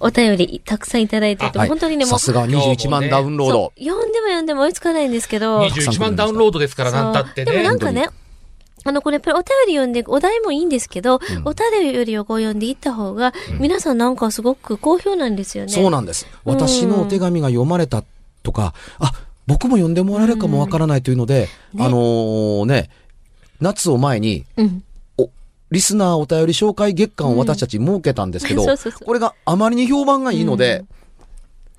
お便りたくさんいただいてて、はい本当にね、もう、さすが21万ダウンロード。読んでも読んでも追いつかないんですけど、21万ダウンロードですから、なんたってそうでもなね。んかね、あの、これやっぱりお便り読んで、お題もいいんですけど、お便りをこう読んでいった方が、皆さんなんかすごく好評なんですよね。そうなんです。私のお手紙が読まれたとか、あ、僕も読んでもらえるかもわからないというので、ねあのーね、夏を前に、うん。リスナーお便り紹介月間を私たち設けたんですけど、これがあまりに評判がいいので、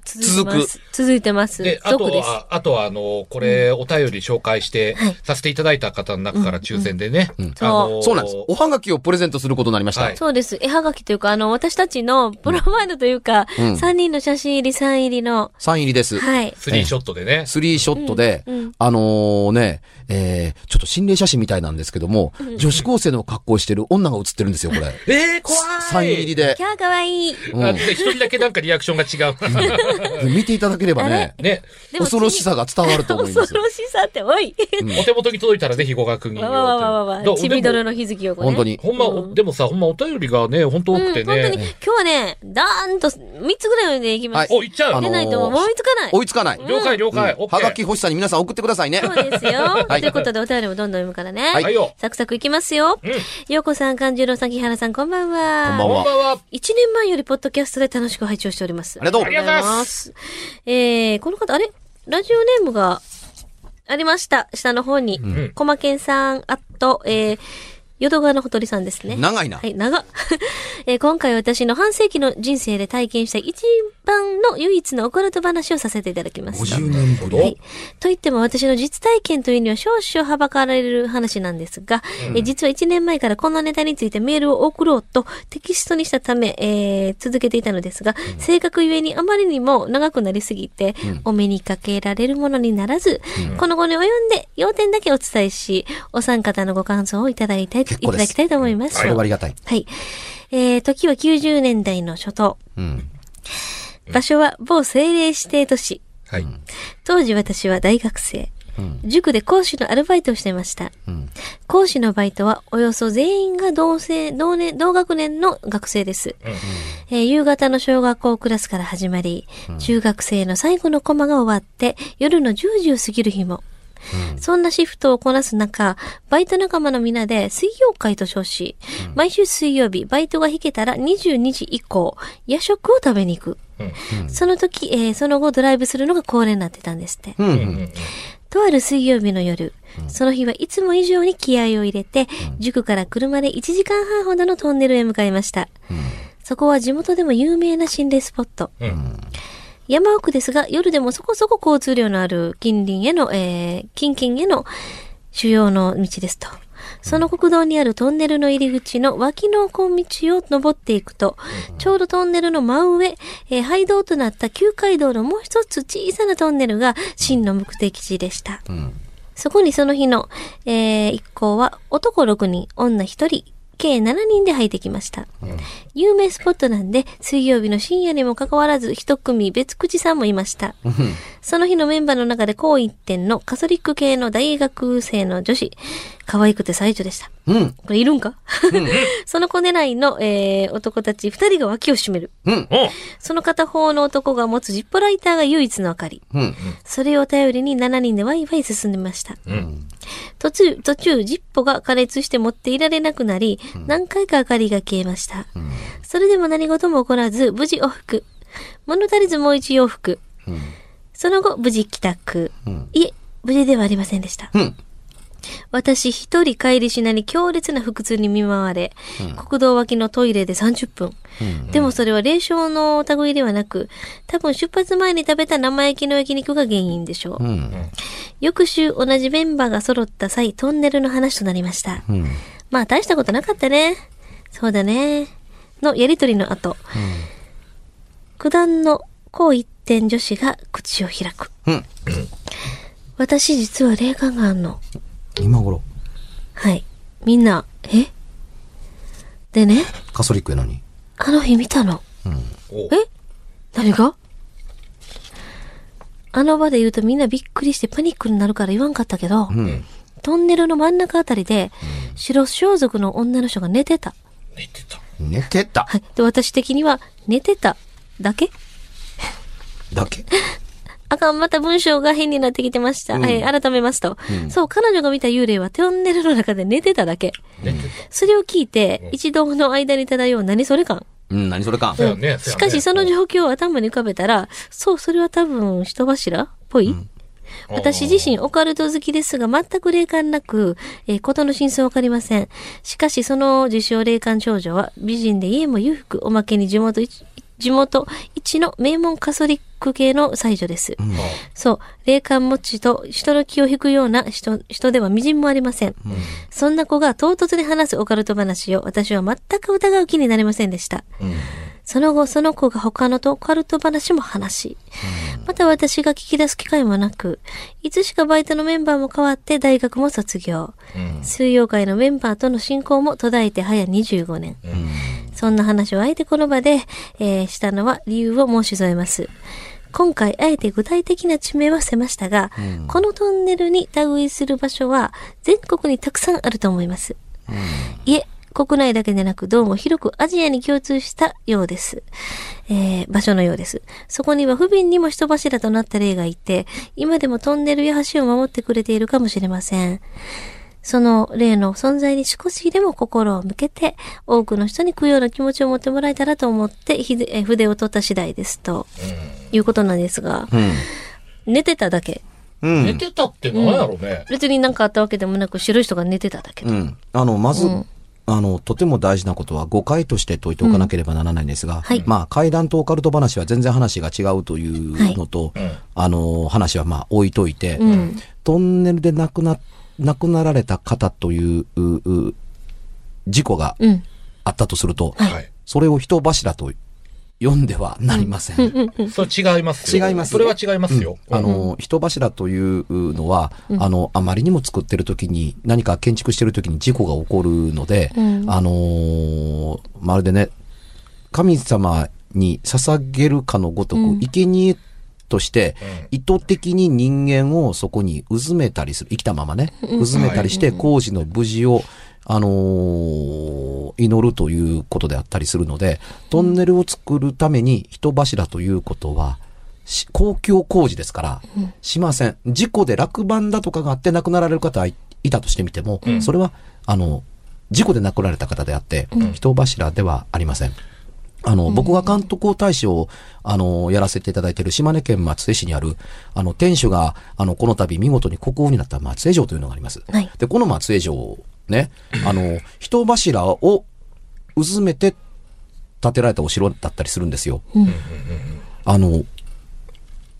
続いてます。続いてます。で、あと。は、あとは、あの、これ、お便り紹介してはい、させていただいた方の中から抽選でね。うんあのそうなんです。おはがきをプレゼントすることになりました。はいそうです。絵はがきというか、あの、私たちのプロマイドというか、うん3人の写真入り、3入りの、サイン入りです。はい。スリーショットでね。スリーショットで、うんうんあのーね、えー、ちょっと心霊写真みたいなんですけども、女子高生の格好をしてる女が写ってるんですよ、これ。えー、怖いサイン入りでキ。ャーかわいい。うんあで一人だけなんかリアクションが違う。見ていただければね、ね。恐ろしさが伝わると思います恐。ろしさって、おい。お手元に届いたらぜひご確認を。わわわわわちびどろの日月をね。本当に。ほんま、うんでもさ、ほんまお便りがね、本当多うん、くて本当に、ね。今日はね、だーんと3つぐらいでいきます。お、いっちゃう、あの出ないと。もう追いつかない。追いつかない。了解了解。はがき欲しさに皆さん送ってくださいね。そうですよ。はいということで、お便りもどんどん読むからね。はい。サクサクいきますよ。うん。ようこさん、勘十郎さん、木原さん、こんばんは。こんばんはこんばんは。一年前よりポッドキャストで楽しく拝聴しております。ありがとうありがとうございます。えー、この方、あれ？ラジオネームがありました。下の方に。んコマケンさん、あと、えー、淀川のほとりさんですね。長いなは。い、長っ。えー今回私の半世紀の人生で体験した一番の唯一のオカルト話をさせていただきました。50年ぶり。はい。と言っても私の実体験というには少々はばかられる話なんですが、え実は1年前からこのネタについてメールを送ろうとテキストにしたため、えー続けていたのですが、正確ゆえにあまりにも長くなりすぎて、お目にかけられるものにならず、この後に及んで要点だけお伝えし、お三方のご感想をいただいたい、い結構ですただきたいと思います。それはありがたい。はい。えー、時は90年代の初頭。うん。場所は某政令指定都市。はい。当時私は大学生。うん。塾で講師のアルバイトをしていました。うん。講師のバイトはおよそ全員が同生、同年、同学年の学生です。えー夕方の小学校クラスから始まり、中学生の最後のコマが終わって、夜の10時を過ぎる日も。そんなシフトをこなす中、バイト仲間の皆で水曜会と称し、毎週水曜日、バイトが引けたら22時以降、夜食を食べに行く。その時、えーその後ドライブするのが恒例になってたんですって。うん。うん。とある水曜日の夜、その日はいつも以上に気合を入れて、塾から車で1時間半ほどのトンネルへ向かいました。そこは地元でも有名な心霊スポット。うん。山奥ですが、夜でもそこそこ交通量のある近隣への、えー、近々への主要の道ですと。その国道にあるトンネルの入り口の脇の小道を登っていくと、ちょうどトンネルの真上、えー廃道となった旧街道のもう一つ小さなトンネルが真の目的地でした。うん。そこにその日の、えー一行は男6人、女1人、計7人で入ってきました。有名スポットなんで、水曜日の深夜にもかかわらず、一組別口さんもいました。その日のメンバーの中で高一点のカソリック系の大学生の女子、可愛くて最女でした。うん。これいるんか、その子狙いの、えー男たち二人が脇を締める。うん。おその片方の男が持つジッポライターが唯一の明かり。うん。それを頼りに7人でワイワイ進んでました。うん。途中、途中、ジッポが加熱して持っていられなくなり、何回か明かりが消えました。それでも何事も起こらず、無事往復。物足りずもう一往復。その後、無事帰宅。んいえ、無事ではありませんでした。うん。私一人帰りしなに強烈な腹痛に見舞われ、国道脇のトイレで30分。でもそれは霊障の類ではなく、多分出発前に食べた生焼きの焼肉が原因でしょう。うん。翌週同じメンバーが揃った際、トンネルの話となりました。うん。まあ大したことなかったね。そうだね。のやりとりの後、九段の高一点女子が口を開く。うん。私実は霊感があんの。今頃、はい。みんな、え？でね、カソリックやのに。あの日見たの。おえ？何が？あの場で言うとみんなびっくりしてパニックになるから言わんかったけど、うん。トンネルの真ん中あたりで、白装束の女の人が寝てた。寝てた。寝てた。はい。で、私的には、寝てた。だけだけ？あかん、また文章が変になってきてました。うんはい、改めますと。そう、彼女が見た幽霊はトンネルの中で寝てただけ。寝てそれを聞いて、一度の間に漂う何それ感？うん、何それかうやね。しかしその状況を頭に浮かべたら、そう、それは多分人柱っぽい、私自身オカルト好きですが、全く霊感なく、えーことの真相わかりません。しかし、その自称霊感長女は、美人で家も裕福、おまけに地元一、地元一の名門カソリック系の才女です。そう、霊感持ちと人の気を引くような人、人では微塵もありません。そんな子が唐突に話すオカルト話を私は全く疑う気になりませんでした。その後、その子が他のオカルト話も話し、また私が聞き出す機会もなく、いつしかバイトのメンバーも変わって大学も卒業。水曜会のメンバーとの進行も途絶えて早25年。そんな話をあえてこの場で、えーしたのは理由を申し添えます。今回、あえて具体的な地名は伏せましたが、このトンネルに類する場所は全国にたくさんあると思います。いえ、国内だけでなく、どうも広くアジアに共通したようです。えー場所のようです。そこには不憫にも人柱となった霊がいて、今でもトンネルや橋を守ってくれているかもしれません。その霊の存在に少しでも心を向けて、多くの人に供養の気持ちを持ってもらえたらと思って、筆を取った次第です。ということなんですが、うん。寝てただけ。うん。寝てたって何やろね。別になんかあったわけでもなく、白い人が寝てただけ。うん。あの、まず、うんあの、とても大事なことは誤解として解いておかなければならないんですが、はいまあ、怪談とオカルト話は全然話が違うというのと、はいうんあの、話はまあ置いといて、うん。トンネルで亡くな、亡くなられた方という、うう事故がうん。あったとすると、はい。それを人柱と読んではなりません。それ違いますよ。違いますそれは違いますよ。あの、人柱というのは、あの、あまりにも作ってる時に、何か建築してる時に事故が起こるので、うんあのーまるでね、神様に捧げるかのごとく、うん生贄として、意図的に人間をそこにうずめたりする、生きたままね、うずめたりして、工事の無事を、あのー祈るということであったりするので、トンネルを作るために人柱ということは、し公共工事ですから、しません。事故で落盤だとかがあって亡くなられる方はいいたとしてみても、それは、あの、事故で亡くなられた方であって、人柱ではありません。あの、僕が監督大使を、あの、やらせていただいている島根県松江市にある、あの、店主が、あの、この度見事に国宝になった松江城というのがあります。はいで、この松江城、ね、あの、人柱をうずめて建てられたお城だったりするんですよ。あの、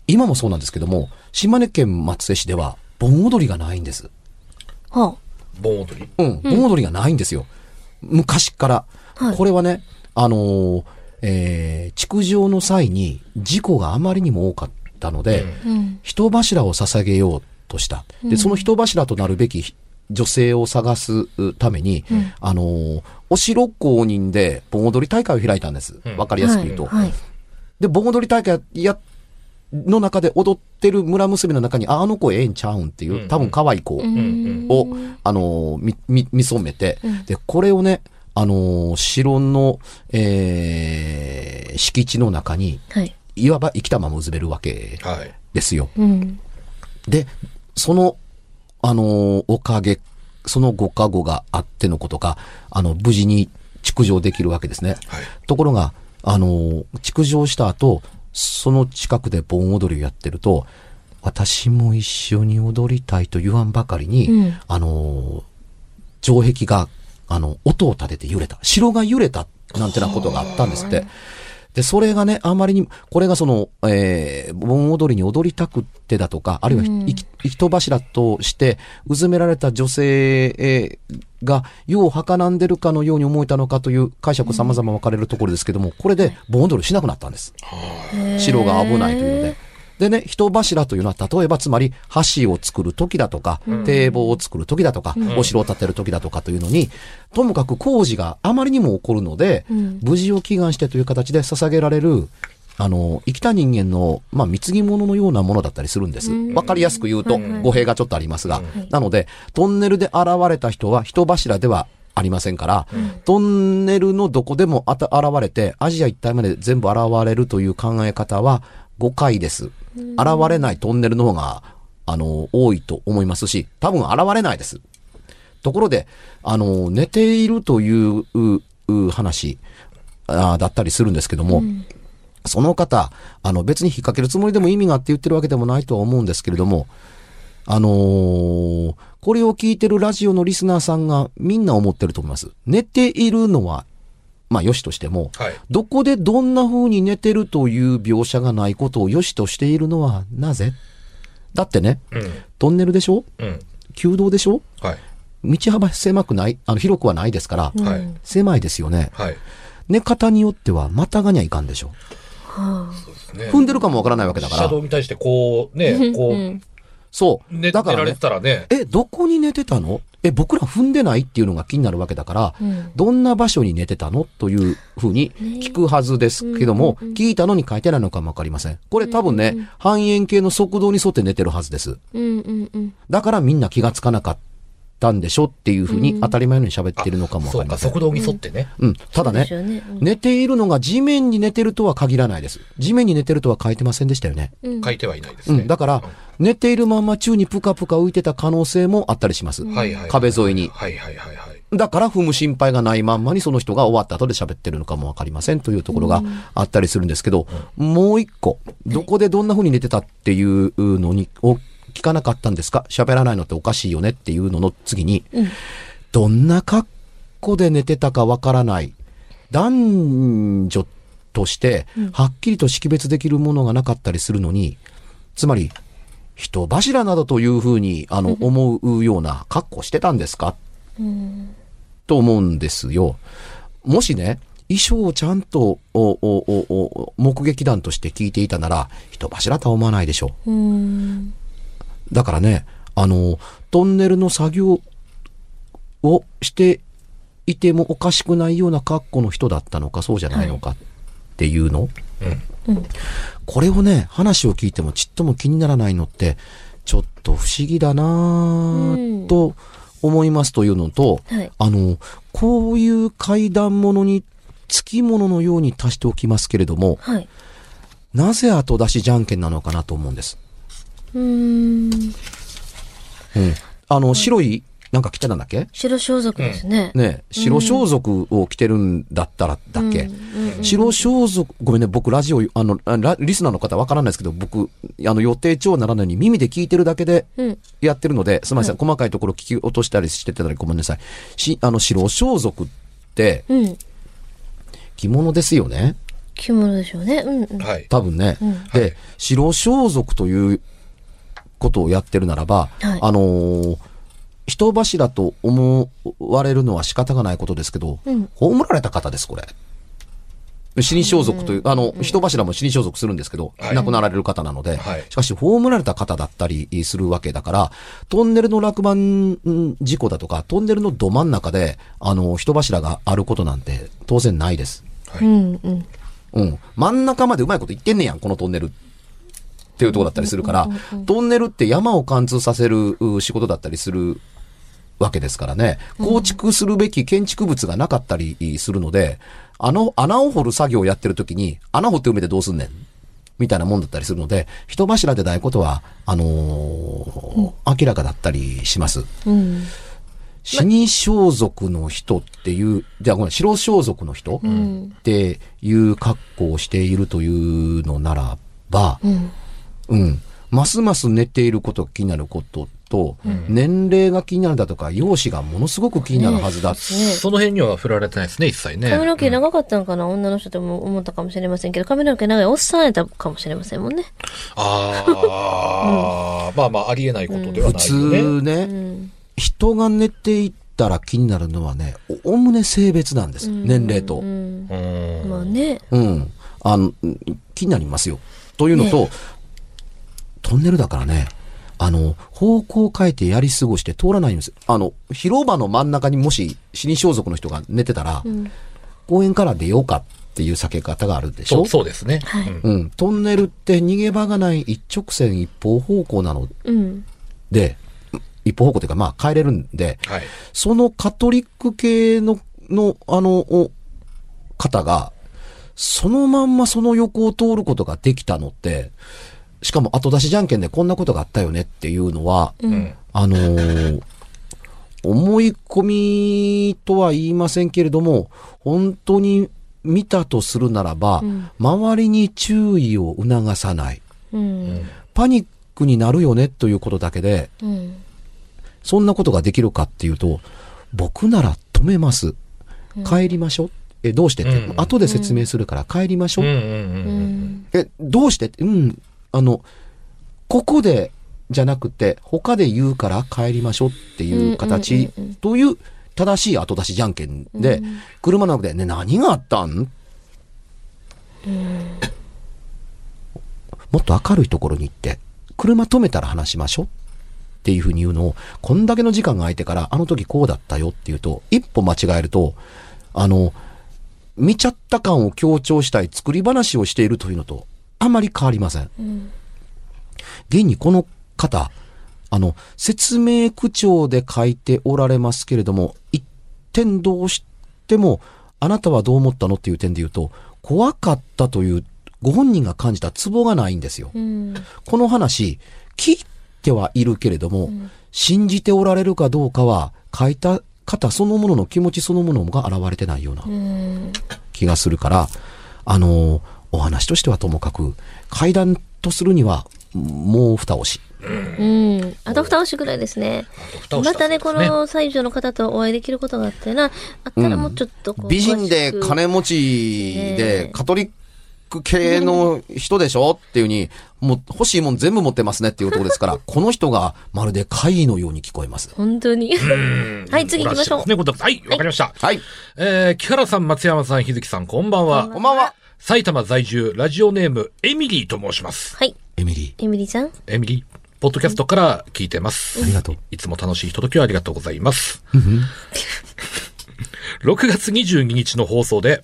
今もそうなんですけども、島根県松江市では盆踊りがないんです。は盆踊り？うん、盆踊りがないんですよ。昔から。はいこれはね、あのーえー築城の際に事故があまりにも多かったので、あ。うん。人柱を捧げようとした。で、その人柱となるべき女性を探すために、あのーお城公認で盆踊り大会を開いたんです。わ、かりやすく言うと。はい。はいで、盆踊り大会や、の中で踊ってる村娘の中に、ああの子ええんちゃうんっていう、多分可愛い子を、うんあのーみ、み、見初めて、うんで、これをね、あのー城の、えー敷地の中に、はい。いわば生きたままうずめるわけはい。ですよ。うん。で、その、あのーおかげ、そのご加護があってのことが、あの、無事に築城できるわけですね。はい。ところが、あのー築城した後、その近くで盆踊りをやってると、私も一緒に踊りたいと言わんばかりに、うんあのー城壁が、あの、音を立てて揺れた。城が揺れた、なんてなことがあったんですって。で、それがね、あまりに、これがその、えー、盆踊りに踊りたくってだとか、あるいは、うん人柱として、うずめられた女性、えーが、世を儚んでるかのように思えたのかという解釈様々分かれるところですけども、これで盆踊りしなくなったんです。城が危ないというので。でね、人柱というのは、例えばつまり橋を作る時だとか、堤防を作る時だとか、お城を建てる時だとかというのに、ともかく工事があまりにも起こるので、うん。無事を祈願してという形で捧げられる、あの、生きた人間の、まあ、貢ぎ物のようなものだったりするんです。うん。わかりやすく言うと、語弊がちょっとありますが、い。なので、トンネルで現れた人は人柱ではありませんから、トンネルのどこでもあた現れて、アジア一帯まで全部現れるという考え方は誤解です。現れないトンネルの方が、あの、多いと思いますし、多分現れないです。ところで、あの、寝ているといううう話あーだったりするんですけども、その方、あの別に引っ掛けるつもりでも意味があって言ってるわけでもないとは思うんですけれども、あのーこれを聞いてるラジオのリスナーさんがみんな思ってると思います。寝ているのは、まあ良しとしても、はい。どこでどんな風に寝てるという描写がないことを良しとしているのはなぜ？だってね、うん。トンネルでしょ？うん。旧道でしょ？はい。道幅狭くない、あの広くはないですから、はい。狭いですよね。はい。寝方によってはまたがにはいかんでしょ？はあ。踏んでるかもわからないわけだから。車道に対してこう、ね、こう、そう。寝だたらね、え、どこに寝てたの？え、僕ら踏んでないっていうのが気になるわけだから、うんどんな場所に寝てたの？というふうに聞くはずですけども、聞いたのに書いてないのかもわかりません。これ多分ね、半円形の速度に沿って寝てるはずです。うんうんうん。だからみんな気がつかなかったんでしょっていうふうに当たり前のように喋ってるのかもわそうか、かりません。速度に沿ってね。うん。ただねねうん寝ているのが地面に寝てるとは限らないです。地面に寝てるとは書いてませんでしたよね。うん書いてはいないですね。うん。だから、寝ているまま宙にぷかぷか浮いてた可能性もあったりします。はい。壁沿いに。はいはいはいはい。だから踏む心配がないまんまにその人が終わった後で喋ってるのかもわかりませんというところがあったりするんですけど、もう一個、どこでどんな風に寝てたっていうのに、を聞かなかったんですか？喋らないのっておかしいよねっていうのの次に、どんな格好で寝てたかわからない。男女として、はっきりと識別できるものがなかったりするのに、つまり、人柱などというふうに、あの、思うような格好してたんですか？と思うんですよ。もしね、衣装をちゃんと、目撃談として聞いていたなら、人柱とは思わないでしょう。うん。だからね、あの、トンネルの作業をしていてもおかしくないような格好の人だったのか、そうじゃないのかっていうの？これをね、話を聞いてもちっとも気にならないのって、ちょっと不思議だなぁと思いますというのと、はいあの、こういう怪談物につきもののように足しておきますけれども、はい。なぜ後出しじゃんけんなのかなと思うんです。うーん。うん。あの、白い、なんか着てたんだっけ？白装束ですね。ね白装束を着てるんだったら、だっけ、うん白装束、ごめんね、僕ラジオ、あの、リスナーの方わからないですけど、僕、あの、予定調ならないように耳で聞いてるだけでうん。やってるので、すみません、細かいところ聞き落としたりしてたらごめんなさい。し、あの、白装束ってうん。着物ですよね？着物でしょうね。うんうん。はい。多分ね。で、白装束ということをやってるならば、はいあのー人柱と思われるのは仕方がないことですけど、うん葬られた方です、これ。死に装束という、あの、人柱も死に装束するんですけど、はい亡くなられる方なので、はいしかし、葬られた方だったりするわけだから、トンネルの落盤ん事故だとか、トンネルのど真ん中で、あの、人柱があることなんて当然ないです。うんうん。うん。真ん中までうまいこと言ってんねやん、このトンネル。っていうところだったりするから、トンネルって山を貫通させるう仕事だったりするわけですからね、構築するべき建築物がなかったりするので、あの、穴を掘る作業をやってる時に、穴掘って埋めてどうすんねん？みたいなもんだったりするので、人柱でないことは、あのー明らかだったりします。うん。死に装束の人っていう、じゃあごめん、白装束の人、んっていう格好をしているというのならば、うん。うん。ますます寝ていることが気になることと、年齢が気になるだとか、容姿がものすごく気になるはずだ。ねその辺には振られてないですね、一切ね。髪の毛長かったのかな、女の人とも思ったかもしれませんけど、髪の毛長いおっさんやったかもしれませんもんね。ああ、まあまあ、ありえないことでは普ないよね。通ね、うん。人が寝ていったら気になるのはね、おおむね性別なんです。年齢と。うん。うん。まあね。うん。あの、うん気になりますよ。というのと、トンネルだからね、あの、方向を変えてやり過ごして通らないんです。あの、広場の真ん中にもし死に装束の人が寝てたら、公園から出ようかっていう避け方があるでしょ？そう、そうですね。はいうんうん。トンネルって逃げ場がない一直線一方方向なのうん。で、一歩方向というか、まあ、帰れるんで、はい。そのカトリック系の、の、あの、お方が、そのまんまその横を通ることができたのって、しかも後出しじゃんけんでこんなことがあったよねっていうのは、うん。あのー思い込みとは言いませんけれども、本当に見たとするならば、うん周りに注意を促さない。うん。パニックになるよねということだけで、うん。そんなことができるかっていうと、僕なら止めます。帰りましょう。え、どうしてって、うん後で説明するから帰りましょう。え、どうしてって、うん、あの、ここで、じゃなくて、他で言うから帰りましょうっていう形うんうんうんうん。という正しい後出しじゃんけんで、車の中でね、何があったん。もっと明るいところに行って、車止めたら話しましょうっていうふうに言うのを、こんだけの時間が空いてから、あの時こうだったよっていうと、一歩間違えると、あの、見ちゃった感を強調したい作り話をしているというのと、あまり変わりません。現にこの方、あの、説明口調で書いておられますけれども、一点どうしても、あなたはどう思ったのっていう点で言うと、怖かったという、ご本人が感じたツボがないんですよ。うん。この話、聞いてはいるけれども、信じておられるかどうかは、書いた方そのものの気持ちそのものが現れてないような。気がするから、あのお話としてはともかく、会談とするには、もう蓋押し。うん。あと二押しぐらいですね。たまたね、この西条の方とお会いできることがあってな、あったらもうちょっとこう、美人で金持ちねでえカトリック系の人でしょ？っていうふうに、もう欲しいもん全部持ってますねっていうところですから、この人がまるで怪異のように聞こえます。本当に。はい、次行きましょう。ね、ことはい、わかりました。はい。えー、木原さん、松山さん、日月さん、こんばんは。こんばんは。埼玉在住、ラジオネーム、エミリーと申します。はい、エミリエミリーちゃん。エミリー、ポッドキャストから聞いてます。ー、ありがとう。いつも楽しいひとときをありがとうございます。6月22日の放送で、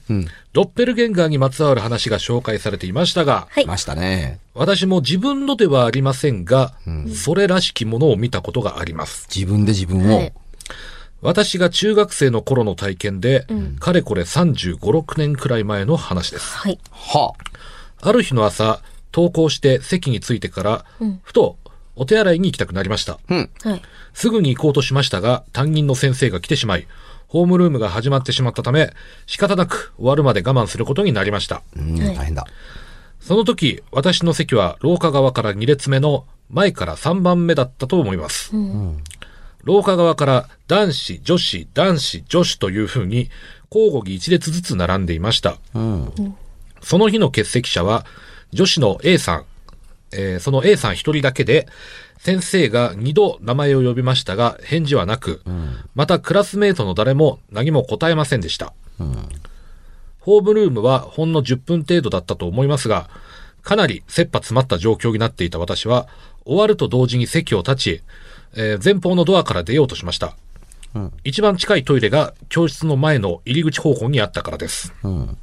ドッペルゲンガーにまつわる話が紹介されていましたが、はいましたね。私も自分のではありませんが、それらしきものを見たことがあります。自分で自分を。はい私が中学生の頃の体験で、かれこれ35、6年くらい前の話です。はい。はある日の朝、登校して席に着いてから、ふとお手洗いに行きたくなりました。うん。はい。すぐに行こうとしましたが、担任の先生が来てしまい、ホームルームが始まってしまったため、仕方なく終わるまで我慢することになりました。うん、はい大変だ。その時、私の席は廊下側から2列目の前から3番目だったと思います。廊下側から男子、女子、男子、女子という風に交互に1列ずつ並んでいました。うん。その日の欠席者は、女子の A さん、えーその A さん一人だけで、先生が二度名前を呼びましたが、返事はなく、またクラスメートの誰も何も答えませんでした。ホームルームはほんの10分程度だったと思いますが、かなり切羽詰まった状況になっていた私は、終わると同時に席を立ち、えー前方のドアから出ようとしました。一番近いトイレが教室の前の入り口方向にあったからです。うん。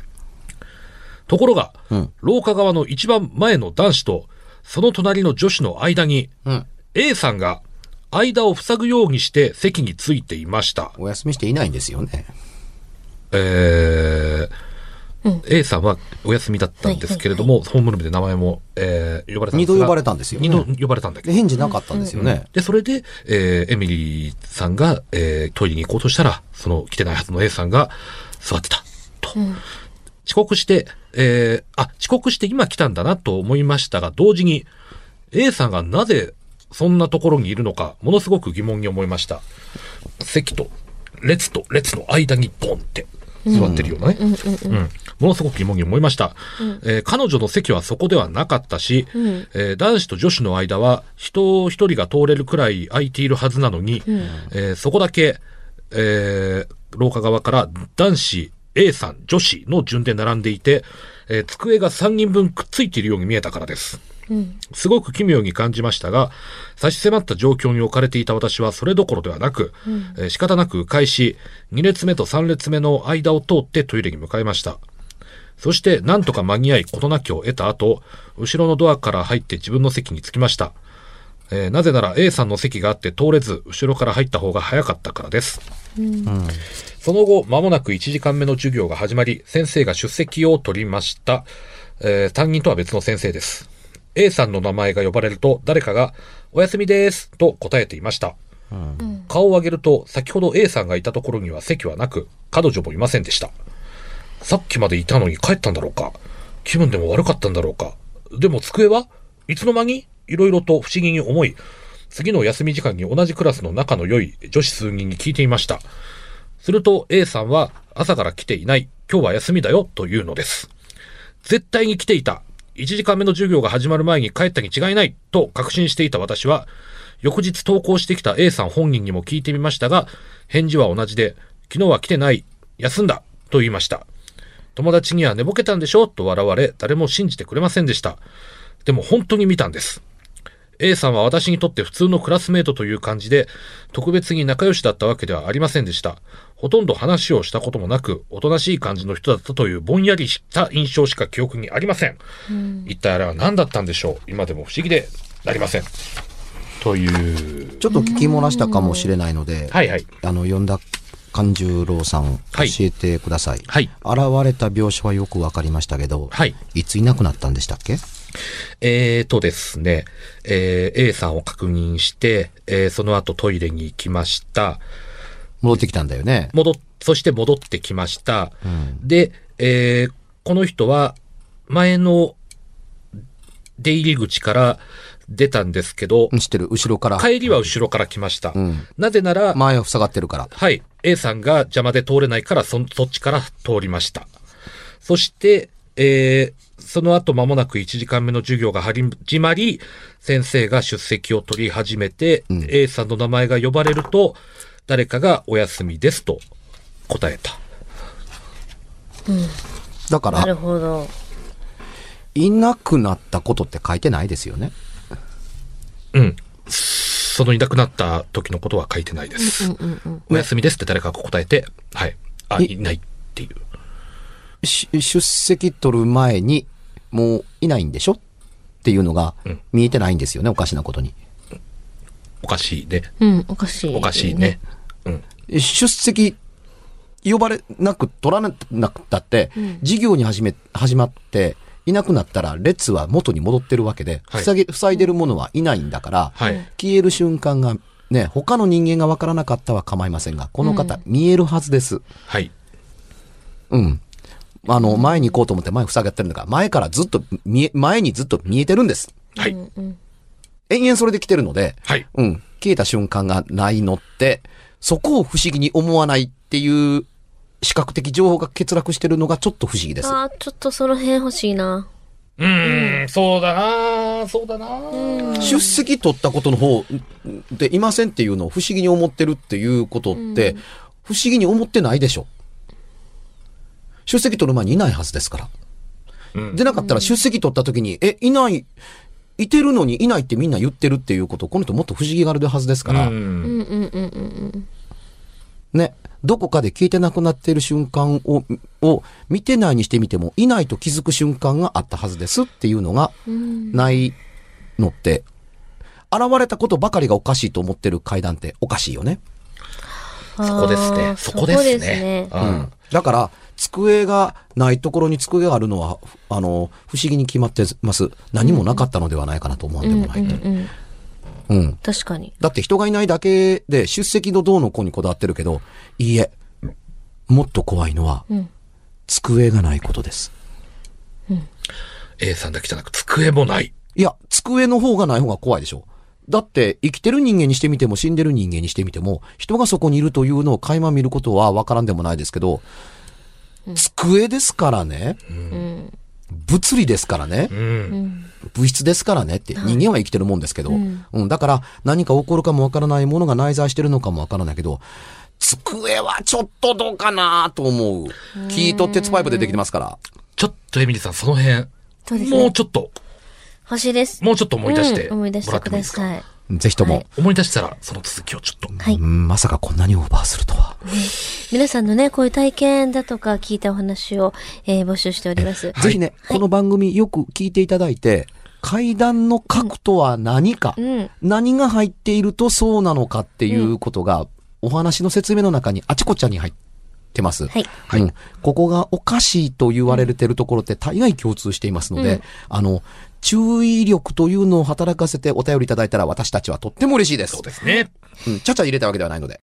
ところが、うん廊下側の一番前の男子と、その隣の女子の間に、うん。A さんが間を塞ぐようにして席についていました。お休みしていないんですよね。えー A さんはお休みだったんですけれども、ホームルームで名前も、えー呼ばれたんですが二度呼ばれたんですよね二度呼ばれたんだけで、ど。返事なかったんですよね。で、それで、えーエミリーさんが、えートイレに行こうとしたら、その来てないはずの A さんが座ってた。と。遅刻して、えーあ、遅刻して今来たんだなと思いましたが、同時に A さんがなぜそんなところにいるのか、ものすごく疑問に思いました。席と列と列の間にボンって座ってるようなね。うんものすごく疑問に思いました、えー彼女の席はそこではなかったし、えー男子と女子の間は人一人が通れるくらい空いているはずなのに、えーそこだけ、えー廊下側から男子 A さん、女子の順で並んでいて、えー机が3人分くっついているように見えたからです。すごく奇妙に感じましたが、差し迫った状況に置かれていた私はそれどころではなく、えー仕方なく迂回し、2列目と3列目の間を通ってトイレに向かいました。そして、なんとか間に合い事なきを得た後、後ろのドアから入って自分の席に着きました。えーなぜなら A さんの席があって通れず、後ろから入った方が早かったからです。その後、間もなく1時間目の授業が始まり、先生が出席を取りました。えー担任とは別の先生です。A さんの名前が呼ばれると、誰かが、おやすみです、と答えていました。顔を上げると、先ほど A さんがいたところには席はなく、彼女もいませんでした。さっきまでいたのに帰ったんだろうか気分でも悪かったんだろうかでも机はいつの間にいろいろと不思議に思い、次の休み時間に同じクラスの仲の良い女子数人に聞いていました。すると A さんは朝から来ていない。今日は休みだよというのです。絶対に来ていた。1時間目の授業が始まる前に帰ったに違いないと確信していた私は、翌日投稿してきた A さん本人にも聞いてみましたが、返事は同じで、昨日は来てない。休んだ。と言いました。友達には寝ぼけたんでしょ？うと笑われ、誰も信じてくれませんでした。でも本当に見たんです。A さんは私にとって普通のクラスメートという感じで、特別に仲良しだったわけではありませんでした。ほとんど話をしたこともなく、おとなしい感じの人だったというぼんやりした印象しか記憶にありません。一体あれは何だったんでしょう？今でも不思議でなりません。という。ちょっと聞き漏らしたかもしれないので、はいはい。あの、呼んだ勘十郎さん、はい教えてください。はい。現れた描写はよくわかりましたけど、はい。いついなくなったんでしたっけ？えーとですね、えー A さんを確認して、えーその後トイレに行きました。戻ってきたんだよね。戻っ、そして戻ってきました。で、えーこの人は前の出入り口から出たんですけどう、ん知ってる？後ろから。帰りは後ろから来ました。んなぜなら、前は塞がってるから。はい。A さんが邪魔で通れないから、そ、そっちから通りました。そして、えーその後間もなく1時間目の授業が始まり、先生が出席を取り始めて、A さんの名前が呼ばれると、誰かがお休みですと答えた。だかなるら、ほど。いなくなったことって書いてないですよね。うん。そのいなくなった時のことは書いてないです。お休みですって誰かが答えて、はい。あ、えいないっていう。し出席取る前に、もういないんでしょっていうのがうん見えてないんですよね、おかしなことに。おかしいね。うん、おかしい。おかしいね。。うん。出席、呼ばれなく取らなくたって、授業に始め、始まって、いなくなったら列は元に戻ってるわけで、はい塞げ、塞いでるものはいないんだから、はい。消える瞬間が、ね、他の人間がわからなかったは構いませんが、この方、見えるはずです。はい。うん。あの、前に行こうと思って前塞がってるんだから、前からずっと見え、前にずっと見えてるんです。はい。延々それで来てるので、はい。うん。消えた瞬間がないのって、そこを不思議に思わないっていう視覚的情報が欠落してるのがちょっと不思議です。ああ、ちょっとその辺欲しいな。うーん、そうだなそうだな出席取ったことの方でいませんっていうのを不思議に思ってるっていうことって、不思議に思ってないでしょ。出席取る前にいないはずですから。うんでなかったら出席取った時に、え、いない、いてるのにいないってみんな言ってるっていうこと、この人もっと不思議があるはずですから、うんうんうんうんうんうん。ね、どこかで消えてなくなっている瞬間を、を見てないにしてみても、いないと気づく瞬間があったはずですっていうのが、ないのって、現れたことばかりがおかしいと思ってる階段っておかしいよね。そこですね。そこですね。そこですねうんだから、机がないところに机があるのは、あの、不思議に決まってます。何もなかったのではないかなと思わんでもない。うんうん。うん。確かに。だって人がいないだけで出席のどうのこうにこだわってるけど、いいえ、もっと怖いのは、うん。机がないことです。A さんだけじゃなく机もない。いや、机の方がない方が怖いでしょ。だって、生きてる人間にしてみても死んでる人間にしてみても、人がそこにいるというのを垣間見ることはわからんでもないですけど、机ですからね、うん。物理ですからねう、。うんん。物質ですからねって、人間は生きてるもんですけど、うん、だから何か起こるかもわからないものが内在してるのかもわからないけど、机はちょっとどうかなと思う。木と鉄パイプでできてますから。ちょっとエミリーさん、その辺、そうですねもうちょっと、欲しいです。もうちょっと思い出してうん思い出しもらてくだってもいいですか、さい。ぜひとも、はい思い出したら、その続きをちょっと。はい。うんまさかこんなにオーバーするとは。皆さんのね、こういう体験だとか聞いたお話を、えー募集しております。ぜひね、この番組よく聞いていただいて、階段の角とは何か、うん。何が入っているとそうなのかっていうことが、お話の説明の中にあちこちに入ってます。はい。うん。ここがおかしいと言われてるところって大概共通していますので、うんあの、注意力というのを働かせてお便りいただいたら私たちはとっても嬉しいです。そうですね。うん。ちゃちゃ入れたわけではないので。